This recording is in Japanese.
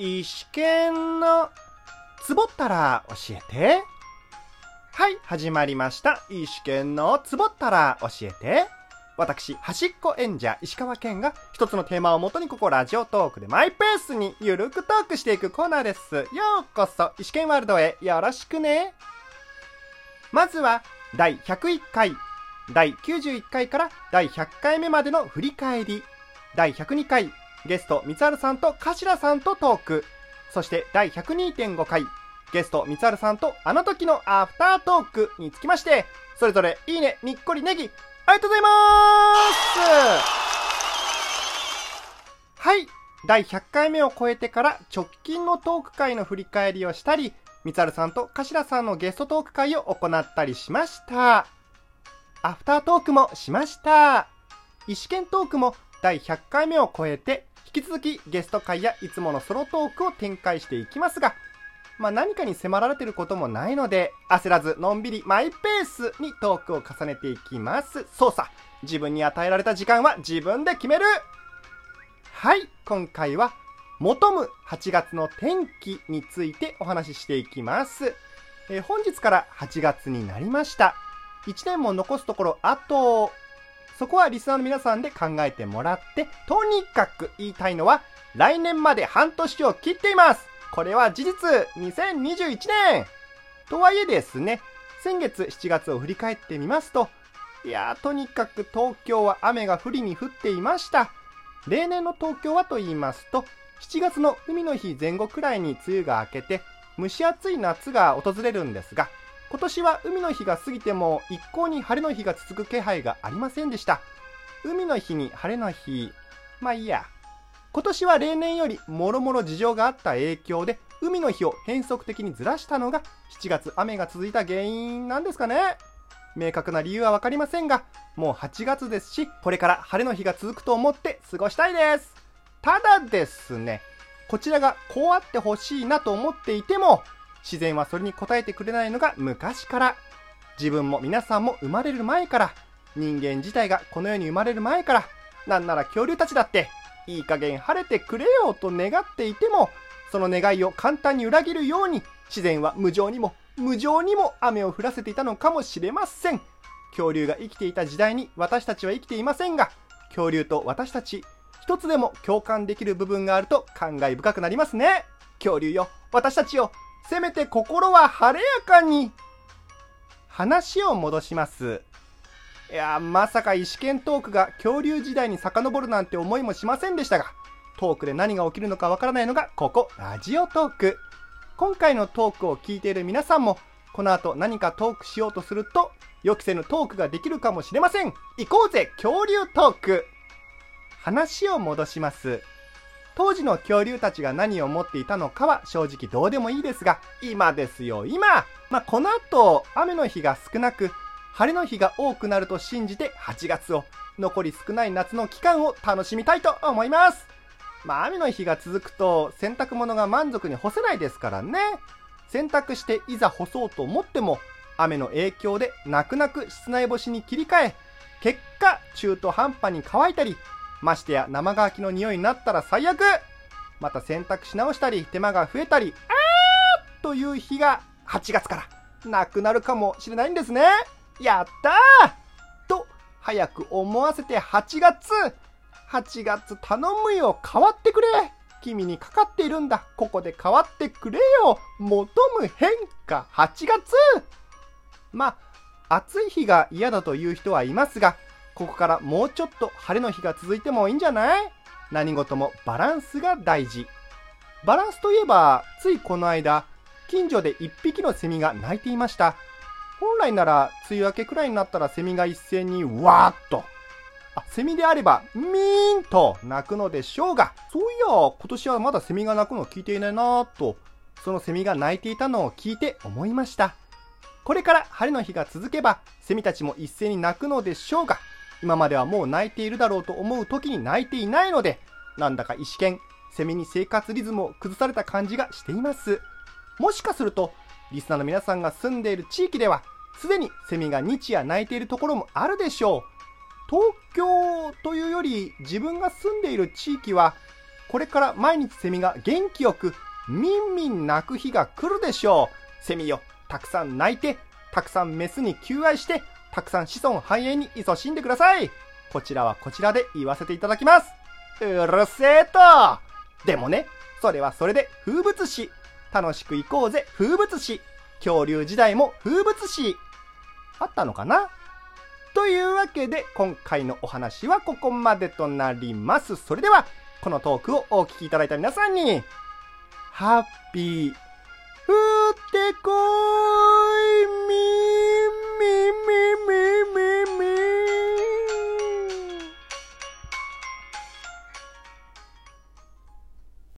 石剣のつぼったら教えて。はい、始まりました。石剣のつぼったら教えて。私、端っこ演者、石川県が一つのテーマをもとにここラジオトークでマイペースにゆるくトークしていくコーナーです。ようこそ、石剣ワールドへよろしくね。まずは、第101回、第91回から第100回目までの振り返り、第102回、ゲスト、三春さんと頭さんとトーク、そして第102.5回、ゲスト、三春さんとあの時のアフタートークにつきまして、それぞれいいね、にっこりネギ、ありがとうございますはい。第100回目を超えてから直近のトーク会の振り返りをしたり、三春さんと頭さんのゲストトーク会を行ったりしました。アフタートークもしました。石剣トークも第100回目を超えて、引き続きゲスト会やいつものソロトークを展開していきますが、まあ何かに迫られてることもないので、焦らずのんびりマイペースにトークを重ねていきます。そうさ、自分に与えられた時間は自分で決めるはい、今回は、求む8月の天気についてお話ししていきます。えー本日から8月になりました。1年も残すところあと、そこはリスナーの皆さんで考えてもらって、とにかく言いたいのは、来年まで半年を切っていますこれは事実 !2021 年とはいえですね、先月7月を振り返ってみますと、いやー、とにかく東京は雨が降りに降っていました。例年の東京はと言いますと、7月の海の日前後くらいに梅雨が明けて、蒸し暑い夏が訪れるんですが、今年は海の日が過ぎても一向に晴れの日が続く気配がありませんでした。海の日に晴れの日、まあいいや。今年は例年よりもろもろ事情があった影響で、海の日を変則的にずらしたのが7月雨が続いた原因なんですかね。明確な理由はわかりませんが、もう8月ですし、これから晴れの日が続くと思って過ごしたいです。ただですね、こちらがこうあってほしいなと思っていても、自然はそれに応えてくれないのが昔から。自分も皆さんも生まれる前から、人間自体がこの世に生まれる前から、なんなら恐竜たちだって、いい加減晴れてくれよと願っていても、その願いを簡単に裏切るように、自然は無情にも、無情にも雨を降らせていたのかもしれません。恐竜が生きていた時代に私たちは生きていませんが、恐竜と私たち、一つでも共感できる部分があると感慨深くなりますね。恐竜よ、私たちよ、せめて心は晴れやかに。話を戻します。いや、まさか石剣トークが恐竜時代に遡るなんて思いもしませんでしたが、トークで何が起きるのかわからないのがここ、ラジオトーク。今回のトークを聞いている皆さんも、この後何かトークしようとすると、予期せぬトークができるかもしれません。行こうぜ、恐竜トーク話を戻します。当時の恐竜たちが何を思っていたのかは正直どうでもいいですが、今ですよ、今まあ、この後、雨の日が少なく、晴れの日が多くなると信じて8月を、残り少ない夏の期間を楽しみたいと思います。まあ、雨の日が続くと洗濯物が満足に干せないですからね。洗濯していざ干そうと思っても、雨の影響で泣く泣く室内干しに切り替え、結果、中途半端に乾いたり、ましてや生乾きの匂いになったら最悪。また洗濯し直したり、手間が増えたり、あーという日が8月からなくなるかもしれないんですね。やったー！と、早く思わせて8月 !8 月頼むよ。変わってくれ。君にかかっているんだ。ここで変わってくれよ。求む変化。8月。まあ、暑い日が嫌だという人はいますが、ここからもうちょっと晴れの日が続いてもいいんじゃない？何事もバランスが大事。バランスといえば、ついこの間、近所で一匹のセミが鳴いていました。本来なら、梅雨明けくらいになったらセミが一斉にわーっと。あ、セミであれば、ミーンと鳴くのでしょうが、そういや、今年はまだセミが鳴くの聞いていないなーと、そのセミが鳴いていたのを聞いて思いました。これから晴れの日が続けば、セミたちも一斉に鳴くのでしょうが、今まではもう鳴いているだろうと思う時に鳴いていないので、なんだか石剣、セミに生活リズムを崩された感じがしています。もしかすると、リスナーの皆さんが住んでいる地域では、すでにセミが日夜鳴いているところもあるでしょう。東京というより自分が住んでいる地域は、これから毎日セミが元気よく、みんみん鳴く日が来るでしょう。セミよ、たくさん鳴いて、たくさんメスに求愛して、たくさん子孫繁栄に勤しんでください。こちらはこちらで言わせていただきます。うるせえとでもね、それはそれで風物詩。楽しく行こうぜ、風物詩。恐竜時代も風物詩。あったのかな？というわけで、今回のお話はここまでとなります。それでは、このトークをお聞きいただいた皆さんに、ハッピー、フー